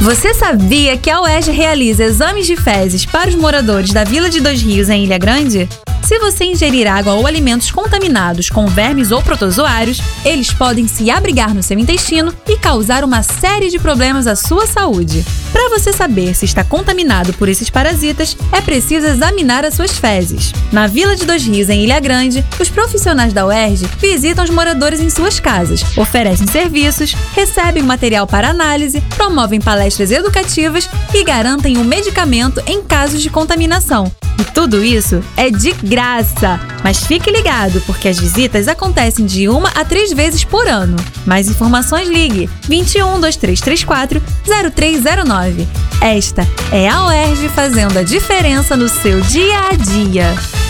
Você sabia que a UERJ realiza exames de fezes para os moradores da Vila de Dois Rios em Ilha Grande? Se você ingerir água ou alimentos contaminados com vermes ou protozoários, eles podem se abrigar no seu intestino e causar uma série de problemas à sua saúde. Para você saber se está contaminado por esses parasitas, é preciso examinar as suas fezes. Na Vila de Dois Rios, em Ilha Grande, os profissionais da UERJ visitam os moradores em suas casas, oferecem serviços, recebem material para análise, promovem palestras educativas e garantem o um medicamento em casos de contaminação. E tudo isso é de graça. Mas fique ligado, porque as visitas acontecem de uma a três vezes por ano. Mais informações ligue 21 2334 0309. Esta é a OERJ fazendo a diferença no seu dia a dia.